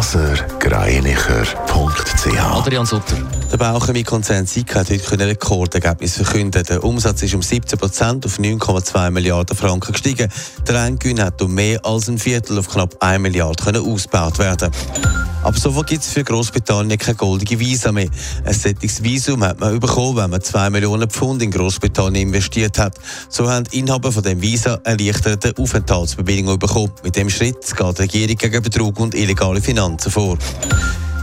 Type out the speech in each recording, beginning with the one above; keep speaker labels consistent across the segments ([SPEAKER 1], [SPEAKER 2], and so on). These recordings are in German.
[SPEAKER 1] blasergreinicher.ch
[SPEAKER 2] Adrian Sutter.
[SPEAKER 3] Der Bauchemie-Konzern Sika hat heute ein Rekordergebnis verkündet. Der Umsatz ist um 17 Prozent auf 9,2 Milliarden Franken gestiegen. Der Endgewinn hat um mehr als ein Viertel auf knapp 1 Milliarde können ausgebaut werden. Aber sofort gibt es für Großbritannien keine goldige Visa mehr. Ein solches Visum hat man bekommen, wenn man 2 Millionen Pfund in Großbritannien investiert hat. So haben Inhaber von dem Visa erleichterte Aufenthaltsbewilligung bekommen. Mit dem Schritt geht die Regierung gegen Betrug und illegale Finanzen vor.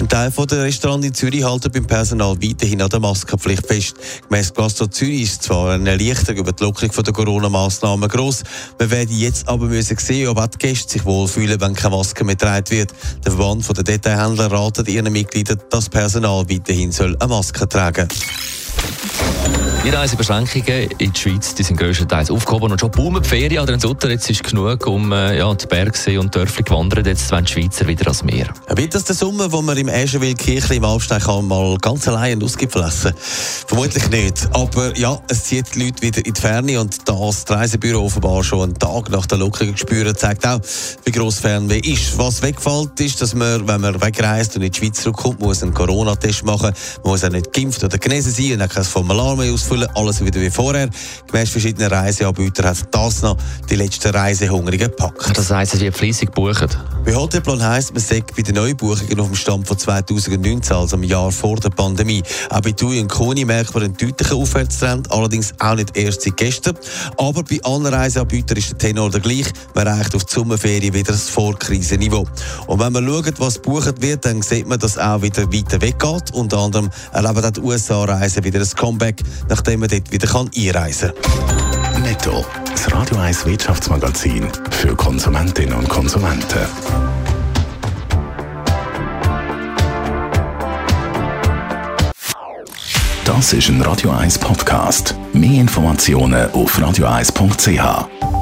[SPEAKER 3] Ein Teil der Restaurants in Zürich halten beim Personal weiterhin an der Maskenpflicht fest. Gemäss Gastro Zürich ist zwar eine Erleichterung über die Lockerung der Corona-Massnahmen gross. Wir werden jetzt aber müssen sehen, ob auch die Gäste sich wohlfühlen, wenn keine Maske mehr getragen wird. Der Verband der Detailhändler ratet ihren Mitgliedern, dass das Personal weiterhin eine Maske tragen soll.
[SPEAKER 2] Die Reisebeschränkungen in die Schweiz die sind größtenteils aufgehoben und schon boomen die Ferien an den Sutter. Jetzt ist genug um äh, ja, die Bergsee und Dörfli gewandert. Jetzt wollen die Schweizer wieder ans Meer.
[SPEAKER 3] Wird das der Sommer, wo man im Eschenwil-Kirchli im Alpsteig mal ganz allein Ausgipfel essen Vermutlich nicht. Aber ja, es zieht die Leute wieder in die Ferne und das Reisebüro offenbar schon einen Tag nach der Lockerung spüren, zeigt auch, wie gross Fernweh ist. Was wegfällt, ist, dass man, wenn man wegreist und in die Schweiz zurückkommt, muss einen Corona-Test machen. Man muss auch nicht geimpft oder genesen sein und auch kein Formular mehr ausfüllen ausfüllen, alles wieder wie vorher. Gemäss verschiedenen Reiseanbietern hat das noch die letzten Reisehungrigen gepackt.
[SPEAKER 2] Das heisst, es wird fleissig gebucht?
[SPEAKER 3] Bei Hotelplan heisst, man sagt bei den Neubuchungen auf dem Stand von 2019, also im Jahr vor der Pandemie. Auch bei TUI und Koni merkt man einen deutlichen Aufwärtstrend, allerdings auch nicht erst seit gestern. Aber bei anderen Reiseanbietern ist der Tenor der gleich. Man erreicht auf die Sommerferien wieder das Vorkrisenniveau. Und wenn man schaut, was gebucht wird, dann sieht man, dass es auch wieder weiter weggeht. Unter anderem erleben auch die USA-Reisen wieder ein Comeback, nachdem man dort wieder einreisen kann.
[SPEAKER 1] Netto, das Radio 1 Wirtschaftsmagazin für Konsumentinnen und Konsumenten. Das ist ein Radio 1 Podcast. Mehr Informationen auf radio1.ch.